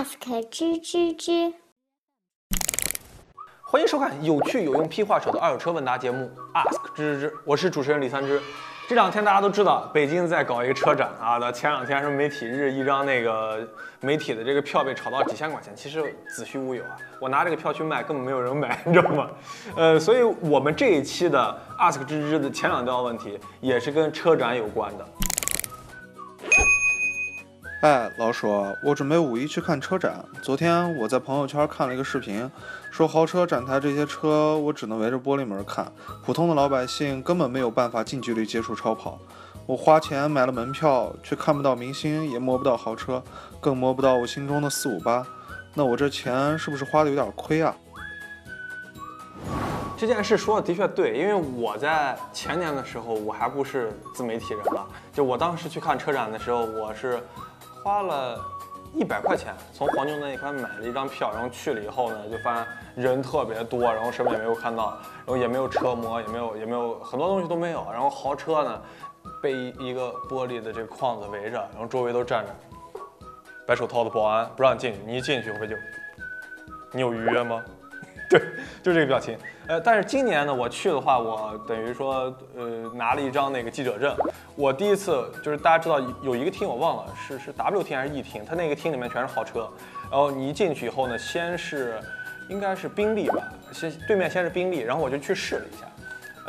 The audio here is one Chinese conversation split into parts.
ask 吱吱吱，欢迎收看有趣有用屁话少的二手车问答节目 Ask 吱吱吱，我是主持人李三枝。这两天大家都知道，北京在搞一个车展啊，那前两天是媒体日，一张那个媒体的这个票被炒到几千块钱，其实子虚乌有啊。我拿这个票去卖，根本没有人买，你知道吗？呃，所以我们这一期的 Ask 吱吱的前两道问题也是跟车展有关的。哎，老鼠，我准备五一去看车展。昨天我在朋友圈看了一个视频，说豪车展台这些车，我只能围着玻璃门看，普通的老百姓根本没有办法近距离接触超跑。我花钱买了门票，却看不到明星，也摸不到豪车，更摸不到我心中的四五八。那我这钱是不是花的有点亏啊？这件事说的的确对，因为我在前年的时候，我还不是自媒体人了，就我当时去看车展的时候，我是。花了一百块钱从黄牛那一块买了一张票，然后去了以后呢，就发现人特别多，然后什么也没有看到，然后也没有车模，也没有也没有很多东西都没有，然后豪车呢被一个玻璃的这个框子围着，然后周围都站着白手套的保安不让进去，你一进去会就你有预约吗？对，就这个表情。呃，但是今年呢，我去的话，我等于说，呃，拿了一张那个记者证。我第一次就是大家知道有一个厅，我忘了是是 W 厅还是 E 厅，它那个厅里面全是豪车。然后你一进去以后呢，先是应该是宾利吧，先对面先是宾利，然后我就去试了一下。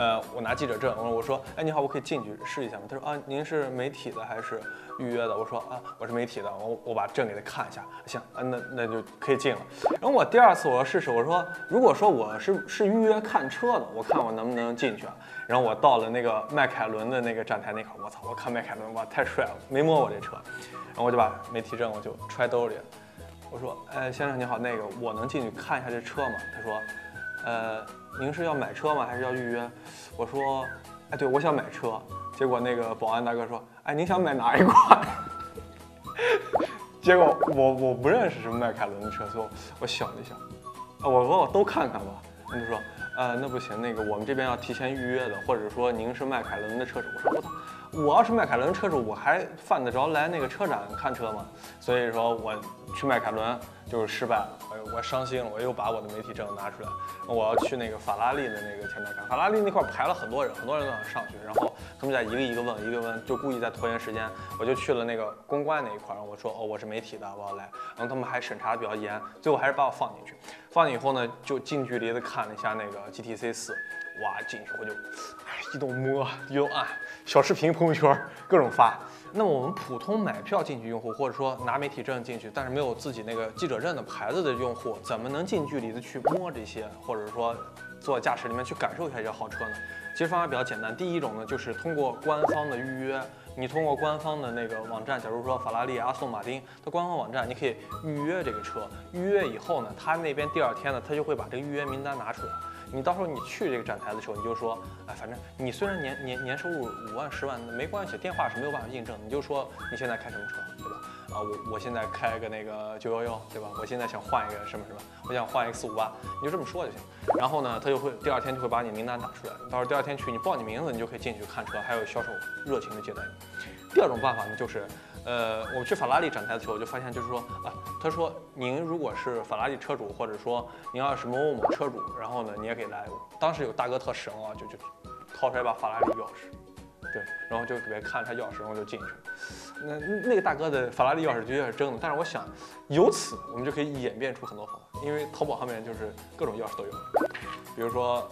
呃，我拿记者证，我我说，哎，你好，我可以进去试一下吗？他说啊，您是媒体的还是预约的？我说啊，我是媒体的，我我把证给他看一下，行，那那就可以进了。然后我第二次我要试试，我说如果说我是是预约看车的，我看我能不能进去啊？然后我到了那个迈凯伦的那个站台那块，我操，我看迈凯伦哇，太帅了，没摸我这车，然后我就把媒体证我就揣兜里，我说，哎，先生你好，那个我能进去看一下这车吗？他说，呃。您是要买车吗？还是要预约？我说，哎，对，我想买车。结果那个保安大哥说，哎，您想买哪一款？结果我我不认识什么迈凯伦的车，所以我想了一想，啊，我说我都看看吧。他就说，呃，那不行，那个我们这边要提前预约的，或者说您是迈凯伦的车主。我说我操。我要是迈凯伦车主，我还犯得着来那个车展看车吗？所以说我去迈凯伦就是失败了，我我伤心了，我又把我的媒体证拿出来，我要去那个法拉利的那个前台看。法拉利那块排了很多人，很多人都想上去，然后他们在一个一个问，一个问，就故意在拖延时间。我就去了那个公关那一块，然后我说哦我是媒体的，我要来，然后他们还审查的比较严，最后还是把我放进去。放进以后呢，就近距离的看了一下那个 GTC 四。哇，进去我就哎，一动摸，一动按，小视频、朋友圈各种发。那么我们普通买票进去用户，或者说拿媒体证进去，但是没有自己那个记者证的牌子的用户，怎么能近距离的去摸这些，或者说坐驾驶里面去感受一下这些豪车呢？其实方法比较简单，第一种呢就是通过官方的预约，你通过官方的那个网站，假如说法拉利、阿斯顿马丁的官方网站，你可以预约这个车。预约以后呢，他那边第二天呢，他就会把这个预约名单拿出来。你到时候你去这个展台的时候，你就说，哎，反正你虽然年年年收入五万十万，没关系，电话是没有办法印证，你就说你现在开什么车，对吧？啊，我我现在开个那个九幺幺，对吧？我现在想换一个什么什么，我想换一个四五八，你就这么说就行。然后呢，他就会第二天就会把你名单打出来，到时候第二天去你报你名字，你就可以进去看车，还有销售热情的接待你。第二种办法呢，就是。呃，我们去法拉利展台的时候，我就发现，就是说啊，他说您如果是法拉利车主，或者说您要是某某某车主，然后呢，你也可以来。当时有大哥特神啊，就就掏出来一把法拉利钥匙，对，然后就给他看他钥匙，然后就进去。那那个大哥的法拉利钥匙的确是真的，但是我想，由此我们就可以演变出很多方法，因为淘宝上面就是各种钥匙都有，比如说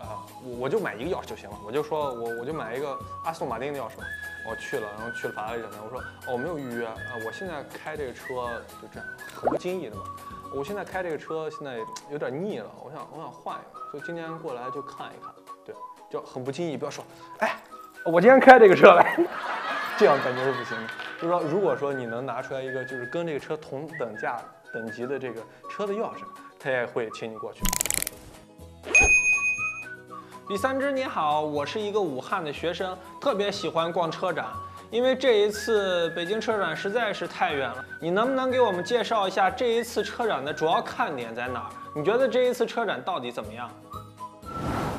啊，我我就买一个钥匙就行了，我就说我我就买一个阿斯顿马丁的钥匙吧。我去了，然后去了法拉利展台。我说，哦，我没有预约啊，我现在开这个车就这样，很不经意的嘛。我现在开这个车现在有点腻了，我想我想换一个，所以今天过来就看一看。对，就很不经意，不要说，哎，我今天开这个车来，这样感觉是不行的。就是说，如果说你能拿出来一个就是跟这个车同等价等级的这个车的钥匙，他也会请你过去。李三枝你好，我是一个武汉的学生，特别喜欢逛车展，因为这一次北京车展实在是太远了。你能不能给我们介绍一下这一次车展的主要看点在哪儿？你觉得这一次车展到底怎么样？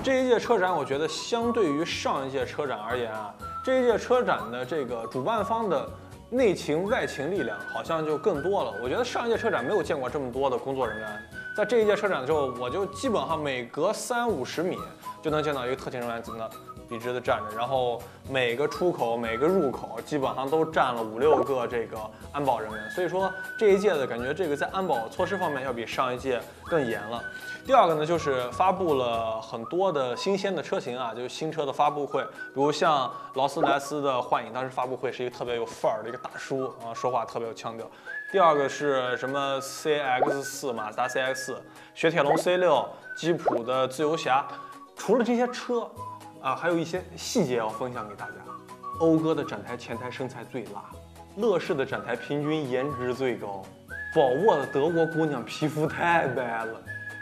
这一届车展，我觉得相对于上一届车展而言啊，这一届车展的这个主办方的内情外情力量好像就更多了。我觉得上一届车展没有见过这么多的工作人员，在这一届车展的时候，我就基本上每隔三五十米就能见到一个特勤人员在那笔直的站着，然后每个出口、每个入口基本上都站了五六个这个安保人员。所以说这一届的感觉，这个在安保措施方面要比上一届更严了。第二个呢，就是发布了很多的新鲜的车型啊，就是新车的发布会，比如像劳斯莱斯的幻影，当时发布会是一个特别有范儿的一个大叔啊，说话特别有腔调。第二个是什么 CX 四、马达 CX、雪铁龙 C 六、吉普的自由侠。除了这些车啊，还有一些细节要分享给大家。讴歌的展台前台身材最辣，乐视的展台平均颜值最高，宝沃的德国姑娘皮肤太白了。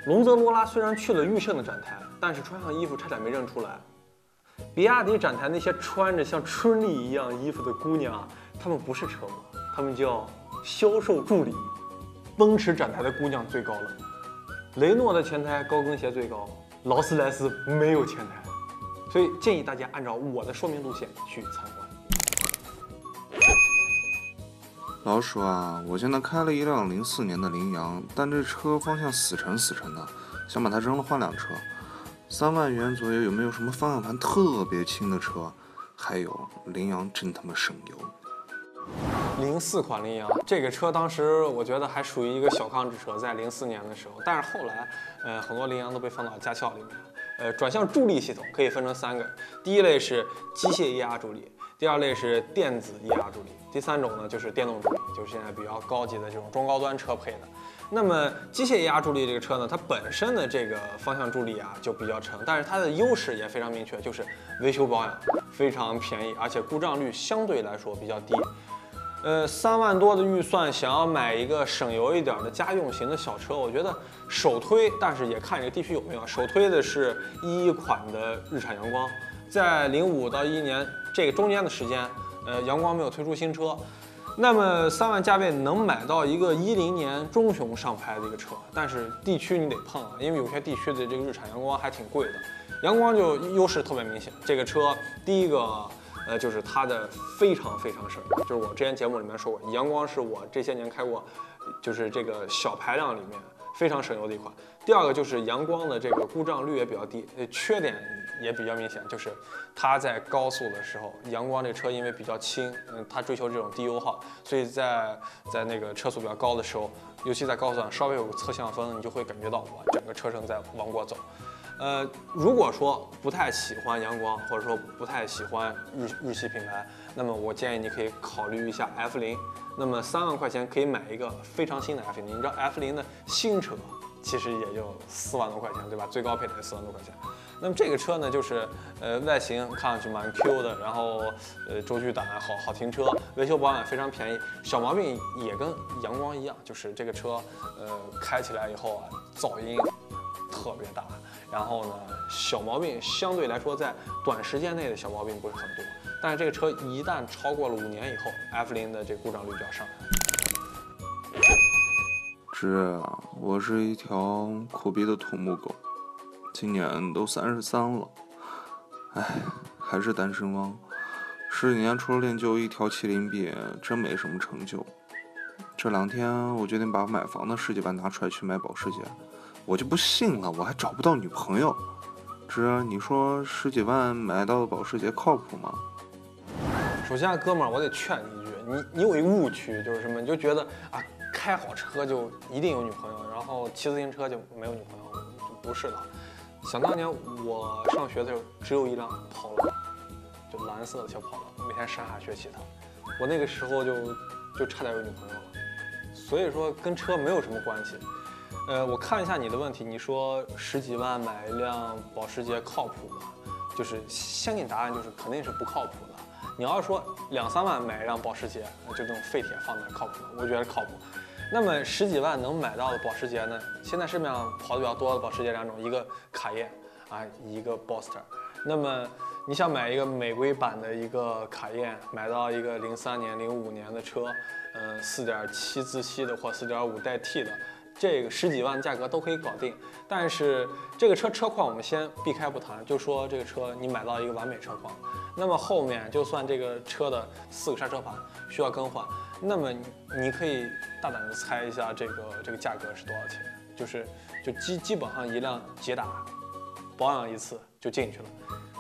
龙泽罗拉虽然去了驭胜的展台，但是穿上衣服差点没认出来。比亚迪展台那些穿着像春丽一样衣服的姑娘，她们不是车模，她们叫销售助理。奔驰展台的姑娘最高了，雷诺的前台高跟鞋最高，劳斯莱斯没有前台，所以建议大家按照我的说明路线去参观。老鼠啊，我现在开了一辆零四年的羚羊，但这车方向死沉死沉的，想把它扔了换辆车。三万元左右有没有什么方向盘特别轻的车？还有，羚羊真他妈省油。零四款羚羊这个车当时我觉得还属于一个小康之车，在零四年的时候，但是后来，呃，很多羚羊都被放到驾校里面。呃，转向助力系统可以分成三个，第一类是机械液压助力。第二类是电子液压助力，第三种呢就是电动助力，就是现在比较高级的这种中高端车配的。那么机械液压助力这个车呢，它本身的这个方向助力啊就比较沉，但是它的优势也非常明确，就是维修保养非常便宜，而且故障率相对来说比较低。呃，三万多的预算想要买一个省油一点的家用型的小车，我觉得首推，但是也看这个地区有没有，首推的是一款的日产阳光。在零五到一一年这个中间的时间，呃，阳光没有推出新车，那么三万价位能买到一个一零年中雄上牌的一个车，但是地区你得碰啊，因为有些地区的这个日产阳光还挺贵的。阳光就优势特别明显，这个车第一个，呃，就是它的非常非常省油，就是我之前节目里面说过，阳光是我这些年开过，就是这个小排量里面非常省油的一款。第二个就是阳光的这个故障率也比较低，缺点。也比较明显，就是它在高速的时候，阳光这车因为比较轻，嗯，它追求这种低油耗，所以在在那个车速比较高的时候，尤其在高速上稍微有个侧向风，你就会感觉到哇，整个车身在往过走。呃，如果说不太喜欢阳光，或者说不太喜欢日日系品牌，那么我建议你可以考虑一下 F 零。那么三万块钱可以买一个非常新的 F 零，你知道 F 零的新车其实也就四万多块钱，对吧？最高配的四万多块钱。那么这个车呢，就是呃外形看上去蛮 Q 的，然后呃轴距短，好好停车，维修保养非常便宜，小毛病也跟阳光一样，就是这个车呃开起来以后啊噪音特别大，然后呢小毛病相对来说在短时间内的小毛病不是很多，但是这个车一旦超过了五年以后，F 零的这故障率就要上来。是，我是一条苦逼的土木狗。今年都三十三了，唉，还是单身汪。十几年除了练就一条麒麟臂，真没什么成就。这两天我决定把买房的十几万拿出来去买保时捷，我就不信了，我还找不到女朋友。这你说十几万买到的保时捷靠谱吗？首先，哥们儿，我得劝你一句，你你有一误区，就是什么？你就觉得啊，开好车就一定有女朋友，然后骑自行车就没有女朋友，就不是的。想当年我上学的时候，只有一辆跑龙，就蓝色的小跑龙，每天上下学骑它。我那个时候就就差点有女朋友了。所以说跟车没有什么关系。呃，我看一下你的问题，你说十几万买一辆保时捷靠谱吗？就是先给你答案，就是肯定是不靠谱的。你要说两三万买一辆保时捷，就这种废铁放那靠谱吗？我觉得靠谱。那么十几万能买到的保时捷呢？现在市面上跑的比较多的保时捷两种，一个卡宴啊，一个 Boxster。那么你想买一个美规版的一个卡宴，买到一个零三年、零五年的车，嗯，四点七自吸的或四点五代替的，这个十几万价格都可以搞定。但是这个车车况我们先避开不谈，就说这个车你买到一个完美车况，那么后面就算这个车的四个刹车盘需要更换，那么你可以大胆的猜一下这个这个价格是多少钱？就是就基基本上一辆捷达保养一次就进去了。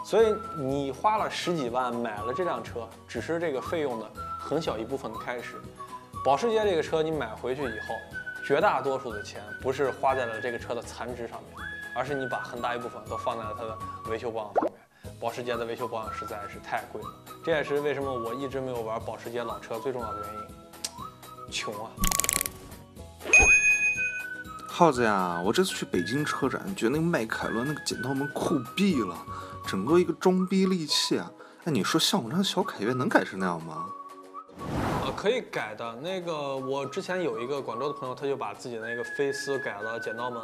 所以你花了十几万买了这辆车，只是这个费用的很小一部分的开始。保时捷这个车你买回去以后，绝大多数的钱不是花在了这个车的残值上面，而是你把很大一部分都放在了它的维修保养上面。保时捷的维修保养实在是太贵了，这也是为什么我一直没有玩保时捷老车最重要的原因。穷啊！耗子呀，我这次去北京车展，觉得那个迈凯伦那个剪刀门酷毙了，整个一个装逼利器啊！哎，你说像我这样小凯越能改成那样吗？可以改的。那个我之前有一个广州的朋友，他就把自己的那个菲斯改了剪刀门，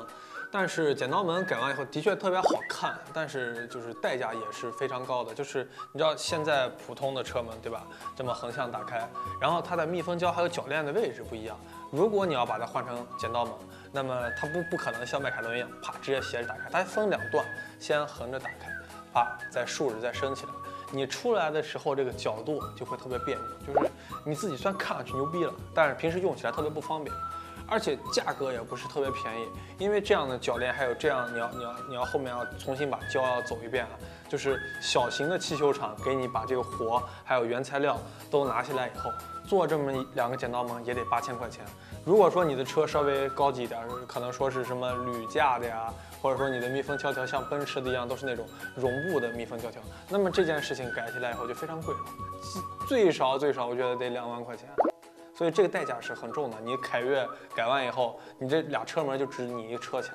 但是剪刀门改完以后的确特别好看，但是就是代价也是非常高的。就是你知道现在普通的车门对吧，这么横向打开，然后它的密封胶还有铰链的位置不一样。如果你要把它换成剪刀门，那么它不不可能像迈凯伦一样，啪直接斜着打开，它分两段，先横着打开，啪再竖着再升起来。你出来的时候这个角度就会特别别扭，就是你自己虽然看上去牛逼了，但是平时用起来特别不方便，而且价格也不是特别便宜，因为这样的铰链还有这样，你要你要你要后面要重新把胶要走一遍啊，就是小型的汽修厂给你把这个活还有原材料都拿下来以后，做这么两个剪刀门也得八千块钱。如果说你的车稍微高级一点，可能说是什么铝架的呀，或者说你的密封胶条像奔驰的一样都是那种绒布的密封胶条，那么这件事情改起来以后就非常贵了，最少最少我觉得得两万块钱，所以这个代价是很重的。你凯越改完以后，你这俩车门就值你一车钱。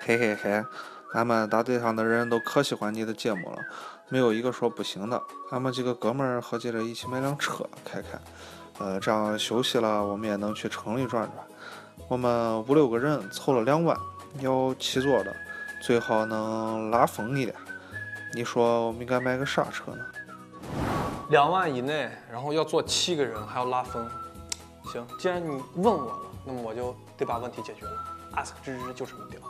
嘿嘿嘿，俺们大队上的人都可喜欢你的节目了，没有一个说不行的。俺们几个哥们儿合计着一起买辆车开开。呃，这样休息了，我们也能去城里转转。我们五六个人凑了两万，要七座的，最好能拉风一点。你说我们应该买个啥车呢？两万以内，然后要坐七个人，还要拉风。行，既然你问我了，那么我就得把问题解决了。ask 芝芝就这么屌。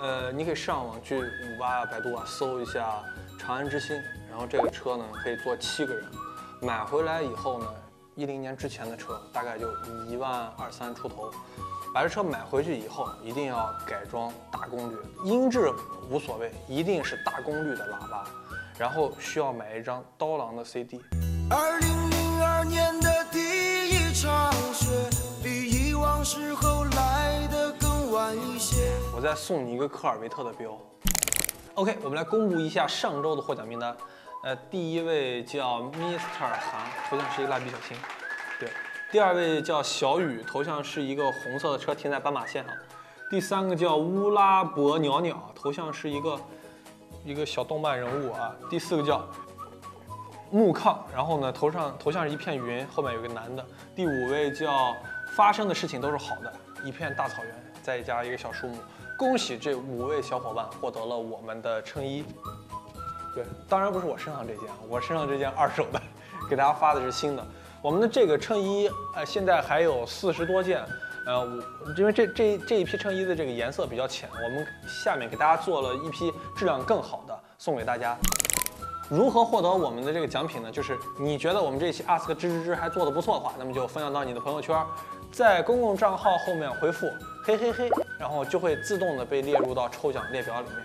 呃，你可以上网去五八啊、百度啊搜一下长安之星，然后这个车呢可以坐七个人，买回来以后呢。一零年之前的车大概就一万二三出头，把这车买回去以后，一定要改装大功率，音质无所谓，一定是大功率的喇叭，然后需要买一张刀郎的 CD。二零零二年的第一场雪，比以往时候来的更晚一。我再送你一个科尔维特的标。OK，我们来公布一下上周的获奖名单。呃，第一位叫 Mr. 韩，头像是一个蜡笔小新。对，第二位叫小雨，头像是一个红色的车停在斑马线上。第三个叫乌拉伯鸟鸟，头像是一个一个小动漫人物啊。第四个叫木炕，然后呢头上头像是一片云，后面有个男的。第五位叫发生的事情都是好的，一片大草原，再加一个小树木。恭喜这五位小伙伴获得了我们的衬衣。对，当然不是我身上这件，我身上这件二手的，给大家发的是新的。我们的这个衬衣，呃，现在还有四十多件，呃，我因为这这这一批衬衣的这个颜色比较浅，我们下面给大家做了一批质量更好的送给大家。如何获得我们的这个奖品呢？就是你觉得我们这期 ask 吱吱吱还做得不错的话，那么就分享到你的朋友圈，在公共账号后面回复嘿嘿嘿，然后就会自动的被列入到抽奖列表里面。